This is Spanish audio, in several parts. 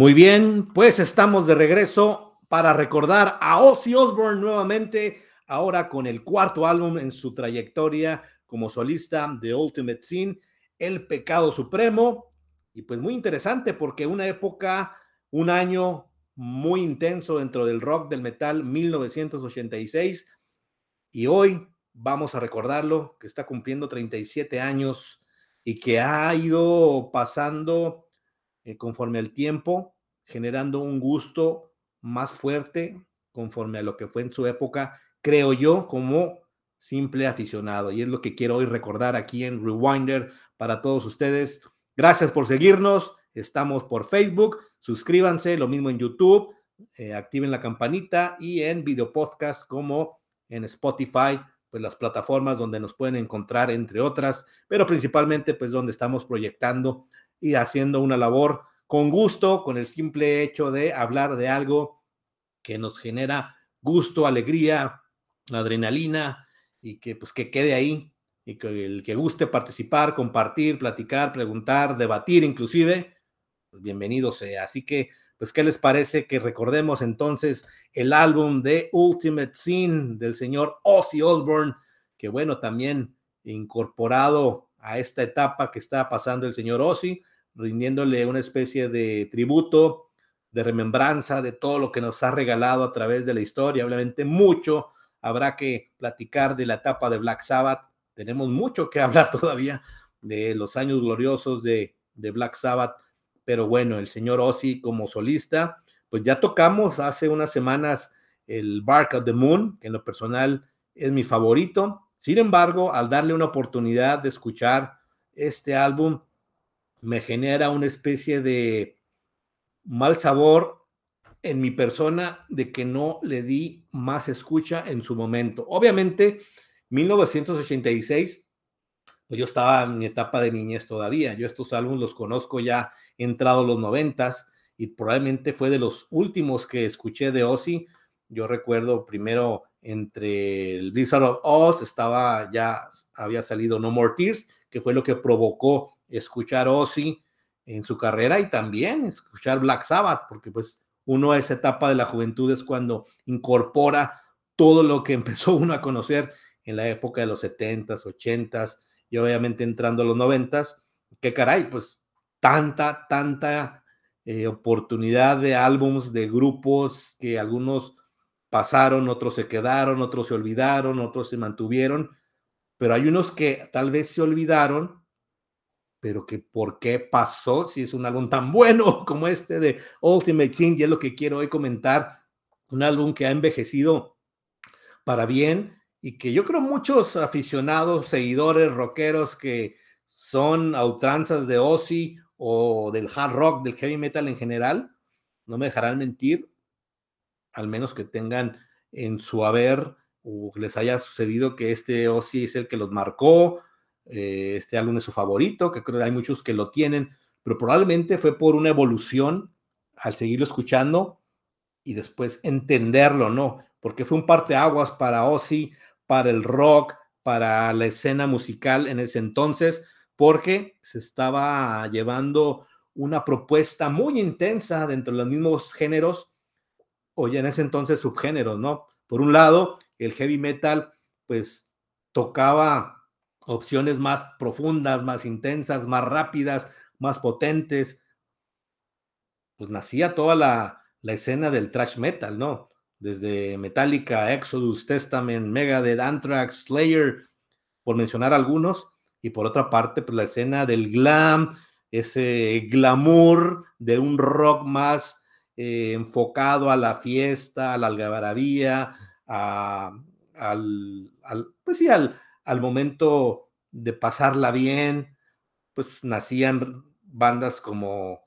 Muy bien, pues estamos de regreso para recordar a Ozzy Osbourne nuevamente, ahora con el cuarto álbum en su trayectoria como solista de Ultimate Sin, El Pecado Supremo. Y pues muy interesante porque una época, un año muy intenso dentro del rock, del metal, 1986. Y hoy vamos a recordarlo, que está cumpliendo 37 años y que ha ido pasando eh, conforme al tiempo, generando un gusto más fuerte conforme a lo que fue en su época, creo yo, como simple aficionado. Y es lo que quiero hoy recordar aquí en Rewinder para todos ustedes. Gracias por seguirnos. Estamos por Facebook. Suscríbanse, lo mismo en YouTube. Eh, activen la campanita y en video podcast como en Spotify, pues las plataformas donde nos pueden encontrar, entre otras, pero principalmente pues donde estamos proyectando y haciendo una labor con gusto, con el simple hecho de hablar de algo que nos genera gusto, alegría, adrenalina y que pues que quede ahí y que el que guste participar, compartir, platicar, preguntar, debatir inclusive, pues bienvenido sea. Así que pues ¿qué les parece que recordemos entonces el álbum de Ultimate Sin del señor Ozzy Osbourne, que bueno, también incorporado a esta etapa que está pasando el señor Ozzy, rindiéndole una especie de tributo, de remembranza de todo lo que nos ha regalado a través de la historia. Obviamente mucho habrá que platicar de la etapa de Black Sabbath. Tenemos mucho que hablar todavía de los años gloriosos de, de Black Sabbath, pero bueno, el señor Ozzy como solista, pues ya tocamos hace unas semanas el Bark of the Moon, que en lo personal es mi favorito. Sin embargo, al darle una oportunidad de escuchar este álbum, me genera una especie de mal sabor en mi persona de que no le di más escucha en su momento. Obviamente, 1986, pues yo estaba en mi etapa de niñez todavía. Yo estos álbumes los conozco ya entrado los noventas y probablemente fue de los últimos que escuché de Ozzy. Yo recuerdo primero entre el Blizzard of Oz estaba ya había salido No More Tears, que fue lo que provocó escuchar Ozzy en su carrera y también escuchar Black Sabbath, porque pues uno a esa etapa de la juventud es cuando incorpora todo lo que empezó uno a conocer en la época de los 70s, 80s y obviamente entrando a los 90s. Qué caray, pues tanta, tanta eh, oportunidad de álbums, de grupos que algunos pasaron, otros se quedaron, otros se olvidaron, otros se mantuvieron, pero hay unos que tal vez se olvidaron pero que por qué pasó si es un álbum tan bueno como este de Ultimate Team, y es lo que quiero hoy comentar, un álbum que ha envejecido para bien y que yo creo muchos aficionados, seguidores, rockeros que son autranzas de Ozzy o del hard rock, del heavy metal en general, no me dejarán mentir, al menos que tengan en su haber o les haya sucedido que este Ozzy es el que los marcó, eh, este álbum es su favorito, que creo que hay muchos que lo tienen, pero probablemente fue por una evolución al seguirlo escuchando y después entenderlo, ¿no? Porque fue un parteaguas para Ozzy, para el rock, para la escena musical en ese entonces, porque se estaba llevando una propuesta muy intensa dentro de los mismos géneros, o ya en ese entonces subgéneros, ¿no? Por un lado, el heavy metal, pues tocaba opciones más profundas, más intensas, más rápidas, más potentes. Pues nacía toda la, escena del thrash metal, ¿no? Desde Metallica, Exodus, Testament, Megadeth, Anthrax, Slayer, por mencionar algunos. Y por otra parte, pues la escena del glam, ese glamour de un rock más eh, enfocado a la fiesta, a la algarabía, a, al, pues sí, al, al momento de pasarla bien, pues nacían bandas como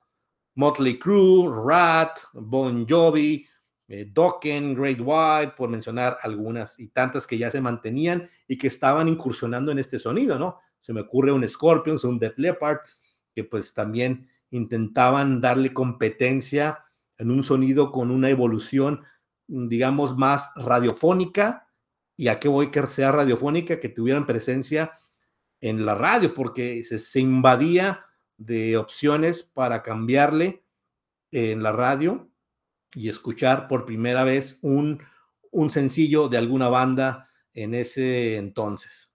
Motley Crue, Rat, Bon Jovi, eh, Dokken, Great White, por mencionar algunas y tantas que ya se mantenían y que estaban incursionando en este sonido, ¿no? Se me ocurre un Scorpions, un Def Leppard, que pues también intentaban darle competencia en un sonido con una evolución, digamos, más radiofónica, ¿Y a qué voy que sea radiofónica? Que tuvieran presencia en la radio, porque se, invadía de opciones para cambiarle en la radio y escuchar por primera vez un, un sencillo de alguna banda en ese entonces.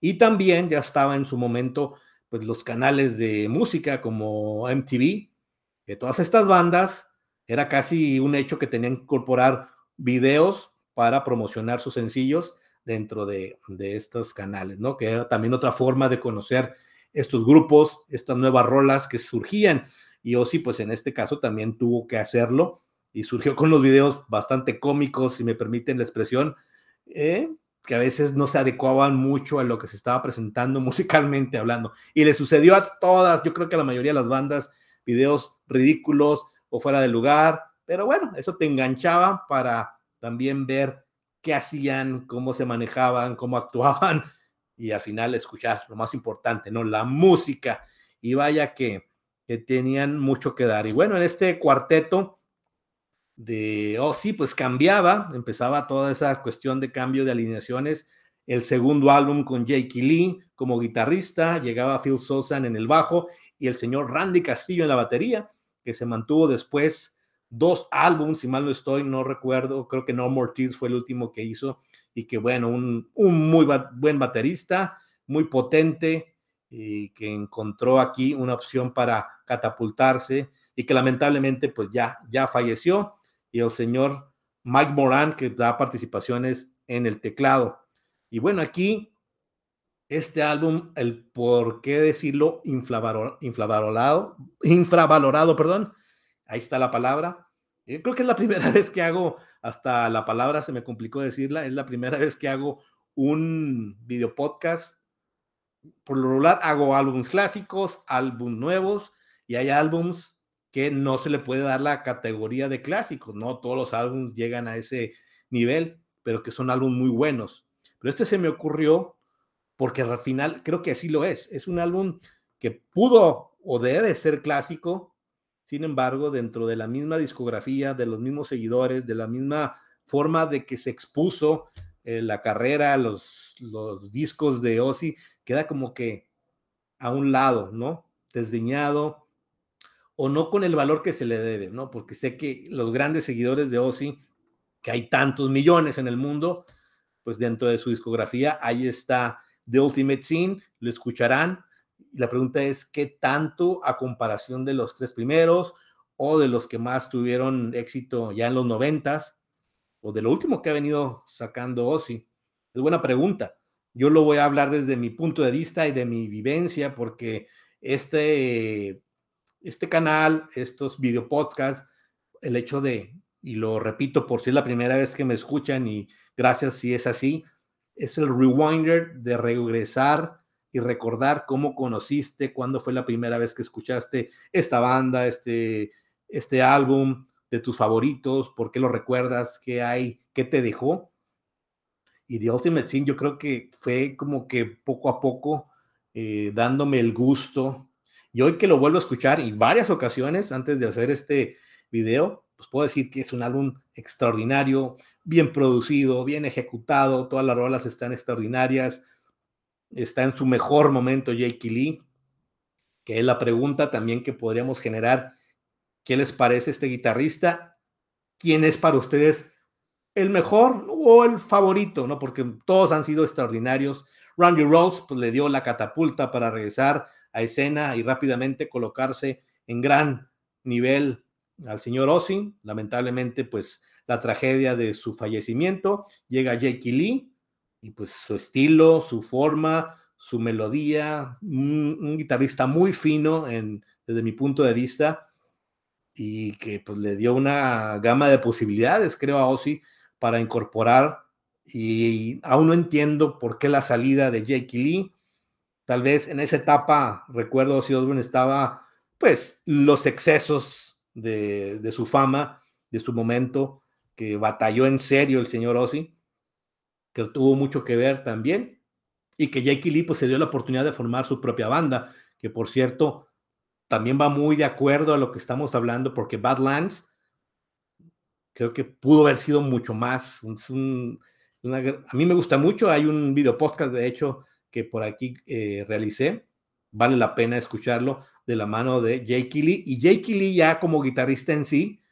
Y también ya estaba en su momento pues los canales de música como MTV, que todas estas bandas era casi un hecho que tenían que incorporar videos para promocionar sus sencillos dentro de, de estos canales, ¿no? Que era también otra forma de conocer estos grupos, estas nuevas rolas que surgían. Y Ozzy, pues en este caso también tuvo que hacerlo y surgió con los videos bastante cómicos, si me permiten la expresión, ¿eh? que a veces no se adecuaban mucho a lo que se estaba presentando musicalmente hablando. Y le sucedió a todas, yo creo que a la mayoría de las bandas, videos ridículos o fuera de lugar, pero bueno, eso te enganchaba para también ver qué hacían, cómo se manejaban, cómo actuaban y al final escuchar lo más importante, ¿no? La música. Y vaya que, tenían mucho que dar. Y bueno, en este cuarteto, de, oh sí, pues cambiaba, empezaba toda esa cuestión de cambio de alineaciones. El segundo álbum con Jake Lee como guitarrista, llegaba Phil Sosan en el bajo y el señor Randy Castillo en la batería, que se mantuvo después dos álbums, si mal no estoy, no recuerdo, creo que No More Tears fue el último que hizo y que bueno, un, un muy buen baterista, muy potente y que encontró aquí una opción para catapultarse y que lamentablemente pues ya, ya falleció y el señor Mike Moran, que da participaciones en el teclado. Y bueno, aquí este álbum, el por qué decirlo infravalorado, infravalorado, perdón, ahí está la palabra. Yo creo que es la primera vez que hago, hasta la palabra se me complicó decirla, es la primera vez que hago un video podcast. Por lo regular hago álbumes clásicos, álbumes nuevos y hay álbumes que no se le puede dar la categoría de clásicos, no todos los álbumes llegan a ese nivel, pero que son álbumes muy buenos. Pero este se me ocurrió porque al final creo que así lo es. Es un álbum que pudo o debe ser clásico, sin embargo, dentro de la misma discografía, de los mismos seguidores, de la misma forma de que se expuso eh, la carrera, los, discos de Ozzy, queda como que a un lado, ¿no? Desdeñado, o no con el valor que se le debe, ¿no? Porque sé que los grandes seguidores de Ozzy, que hay tantos millones en el mundo, pues dentro de su discografía, ahí está The Ultimate Scene, lo escucharán. Y la pregunta es, ¿qué tanto a comparación de los tres primeros o de los que más tuvieron éxito ya en los noventas o de lo último que ha venido sacando Ozzy? Es buena pregunta. Yo lo voy a hablar desde mi punto de vista y de mi vivencia porque este este canal, estos video podcasts, el hecho de, y lo repito por si es la primera vez que me escuchan y gracias si es así, es el rewinder de regresar y recordar cómo conociste, cuándo fue la primera vez que escuchaste esta banda, este, este álbum de tus favoritos, por qué lo recuerdas, qué hay, qué te dejó. Y The Ultimate Sin yo creo que fue como que poco a poco eh, dándome el gusto y hoy que lo vuelvo a escuchar y varias ocasiones antes de hacer este video, pues puedo decir que es un álbum extraordinario, bien producido, bien ejecutado, todas las rolas están extraordinarias, está en su mejor momento Jake Lee, que es la pregunta también que podríamos generar, ¿qué les parece este guitarrista? ¿Quién es para ustedes el mejor o el favorito? ¿no? Porque todos han sido extraordinarios. Randy Rose pues, le dio la catapulta para regresar a escena y rápidamente colocarse en gran nivel al señor Ozzy. Lamentablemente, pues la tragedia de su fallecimiento. Llega Jake Lee y pues su estilo, su forma, su melodía, un, guitarrista muy fino en, desde mi punto de vista y que pues le dio una gama de posibilidades, creo, a Ozzy para incorporar y aún no entiendo por qué la salida de Jake Lee. Tal vez en esa etapa, recuerdo si Osborne estaba, pues, los excesos de, su fama, de su momento, que batalló en serio el señor Ozzy, que tuvo mucho que ver también, y que Jake Lee pues, se dio la oportunidad de formar su propia banda, que por cierto, también va muy de acuerdo a lo que estamos hablando, porque Badlands creo que pudo haber sido mucho más. a mí me gusta mucho, hay un video podcast, de hecho, que por aquí eh, realicé vale la pena escucharlo de la mano de Jake Lee. Y Jake Lee ya como guitarrista en sí,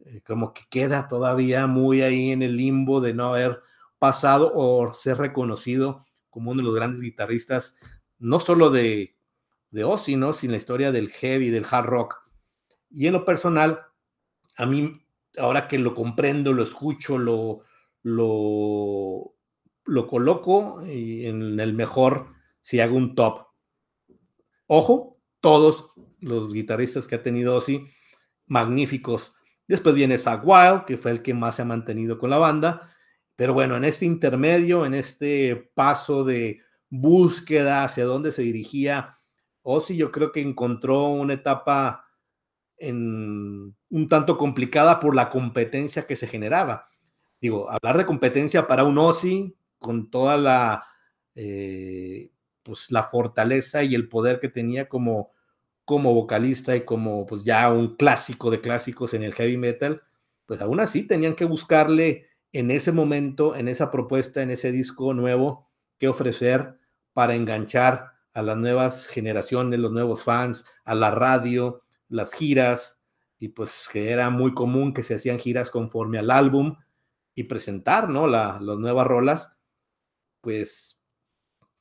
eh, como que queda todavía muy ahí en el limbo de no haber pasado o ser reconocido como uno de los grandes guitarristas, no solo de, de Ozzy, ¿no? sino la historia del heavy, del hard rock. Y en lo personal, a mí, ahora que lo comprendo, lo escucho, lo, lo, lo coloco en el mejor si hago un top. Ojo, todos los guitarristas que ha tenido Ozzy, magníficos. Después viene Zach Wild, que fue el que más se ha mantenido con la banda. Pero bueno, en este intermedio, en este paso de búsqueda hacia dónde se dirigía, Ozzy yo creo que encontró una etapa en, un tanto complicada por la competencia que se generaba. Digo, hablar de competencia para un Ozzy con toda la, eh, pues, la fortaleza y el poder que tenía como, como vocalista y como pues ya un clásico de clásicos en el heavy metal, pues aún así tenían que buscarle en ese momento, en esa propuesta, en ese disco nuevo que ofrecer para enganchar a las nuevas generaciones, los nuevos fans, a la radio, las giras, y pues que era muy común que se hacían giras conforme al álbum y presentar, ¿no? las nuevas rolas, pues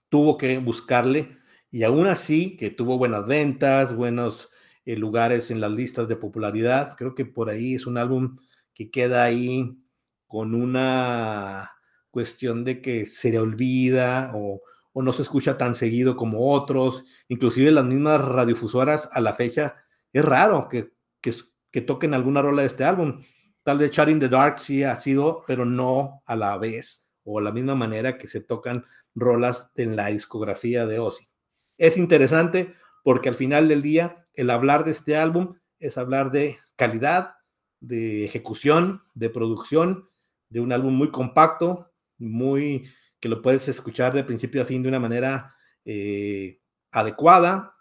tuvo que buscarle y aún así que tuvo buenas ventas, buenos eh, lugares en las listas de popularidad, creo que por ahí es un álbum que queda ahí con una cuestión de que se le olvida o, no se escucha tan seguido como otros, inclusive las mismas radiofusoras a la fecha, es raro que, que, toquen alguna rola de este álbum. Tal vez Shut in the Dark sí ha sido, pero no a la vez o a la misma manera que se tocan rolas en la discografía de Ozzy. Es interesante porque al final del día el hablar de este álbum es hablar de calidad, de ejecución, de producción, de un álbum muy compacto, muy que lo puedes escuchar de principio a fin de una manera eh, adecuada,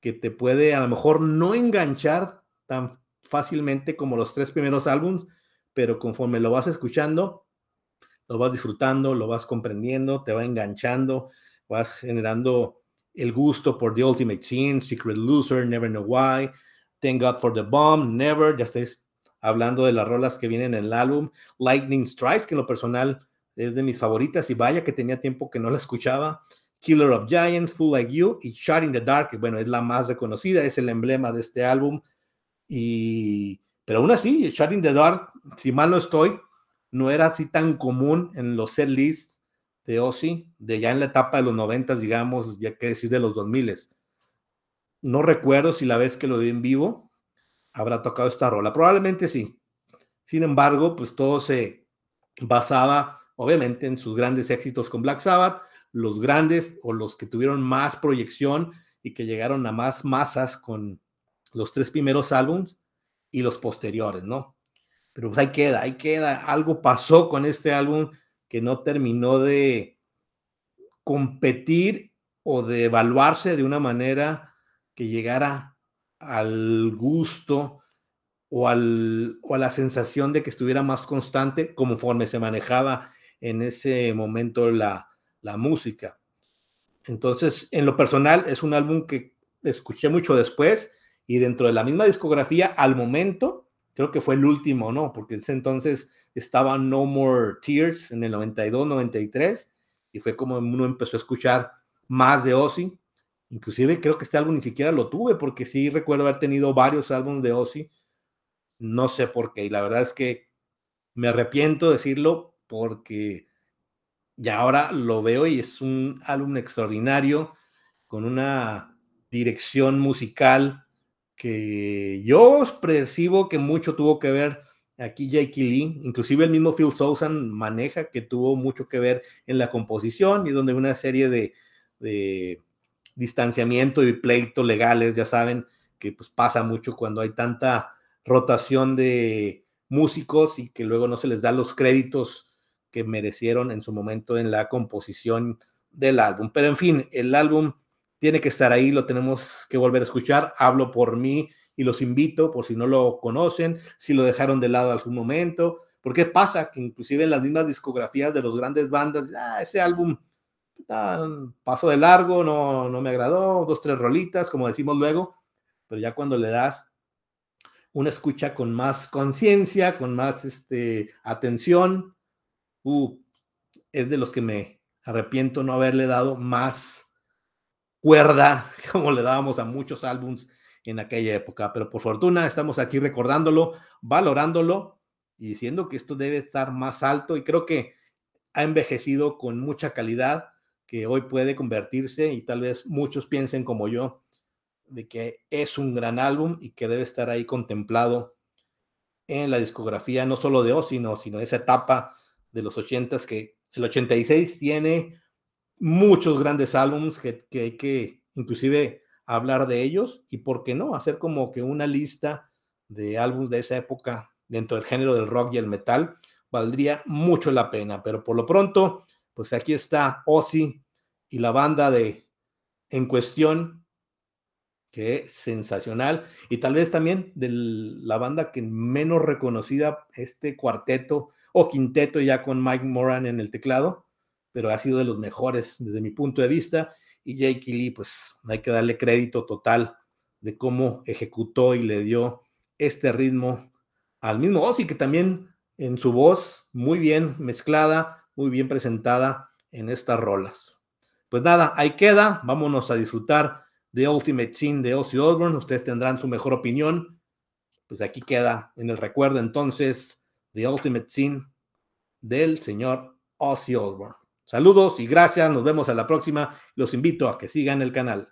que te puede a lo mejor no enganchar tan fácilmente como los tres primeros álbums, pero conforme lo vas escuchando, lo vas disfrutando, lo vas comprendiendo, te va enganchando, vas generando el gusto por The Ultimate Scene, Secret Loser, Never Know Why, Thank God for the Bomb, Never, ya estáis hablando de las rolas que vienen en el álbum, Lightning Strikes, que en lo personal es de mis favoritas y vaya que tenía tiempo que no la escuchaba, Killer of Giants, Full Like You y Shot in the Dark, que bueno, es la más reconocida, es el emblema de este álbum, y, pero aún así, Shot in the Dark, si mal no estoy, no era así tan común en los set lists de Ozzy, de ya en la etapa de los noventas, digamos, ya que decir de los 2000 No recuerdo si la vez que lo vi en vivo habrá tocado esta rola. Probablemente sí. Sin embargo, pues todo se basaba, obviamente, en sus grandes éxitos con Black Sabbath, los grandes o los que tuvieron más proyección y que llegaron a más masas con los tres primeros álbums y los posteriores, ¿no? Pero pues ahí queda, ahí queda. Algo pasó con este álbum que no terminó de competir o de evaluarse de una manera que llegara al gusto o, al, o a la sensación de que estuviera más constante conforme se manejaba en ese momento la, la música. Entonces, en lo personal, es un álbum que escuché mucho después y dentro de la misma discografía, al momento, creo que fue el último, ¿no? Porque ese entonces estaba No More Tears en el 92, 93, y fue como uno empezó a escuchar más de Ozzy. Inclusive creo que este álbum ni siquiera lo tuve, porque sí recuerdo haber tenido varios álbumes de Ozzy. No sé por qué, y la verdad es que me arrepiento de decirlo porque ya ahora lo veo y es un álbum extraordinario, con una dirección musical que yo percibo que mucho tuvo que ver aquí Jake Lee, inclusive el mismo Phil Sousan maneja que tuvo mucho que ver en la composición y donde una serie de, distanciamiento y pleito legales, ya saben que pues pasa mucho cuando hay tanta rotación de músicos y que luego no se les da los créditos que merecieron en su momento en la composición del álbum. Pero en fin, el álbum tiene que estar ahí, lo tenemos que volver a escuchar. Hablo por mí y los invito, por si no lo conocen, si lo dejaron de lado algún momento. Porque pasa que inclusive en las mismas discografías de los grandes bandas, ah, ese álbum paso de largo, no, no me agradó, dos, tres rolitas, como decimos luego, pero ya cuando le das una escucha con más conciencia, con más este, atención, uh, es de los que me arrepiento no haberle dado más cuerda, como le dábamos a muchos álbums en aquella época. Pero por fortuna estamos aquí recordándolo, valorándolo y diciendo que esto debe estar más alto y creo que ha envejecido con mucha calidad que hoy puede convertirse y tal vez muchos piensen como yo de que es un gran álbum y que debe estar ahí contemplado en la discografía no solo de Ozzy, sino, sino esa etapa de los ochentas que el 86 tiene muchos grandes álbumes que, que hay que inclusive hablar de ellos y por qué no hacer como que una lista de álbumes de esa época dentro del género del rock y el metal valdría mucho la pena, pero por lo pronto, pues aquí está Ozzy y la banda de en cuestión, que es sensacional, y tal vez también de la banda que menos reconocida, este cuarteto o quinteto ya con Mike Moran en el teclado, pero ha sido de los mejores desde mi punto de vista, y Jake Lee, pues hay que darle crédito total de cómo ejecutó y le dio este ritmo al mismo Ozzy, que también en su voz muy bien mezclada, muy bien presentada en estas rolas. Pues nada, ahí queda, vámonos a disfrutar de Ultimate Scene de Ozzy Osbourne, ustedes tendrán su mejor opinión, pues aquí queda en el recuerdo entonces de Ultimate Scene del señor Ozzy Osbourne. Saludos y gracias, nos vemos a la próxima, los invito a que sigan el canal.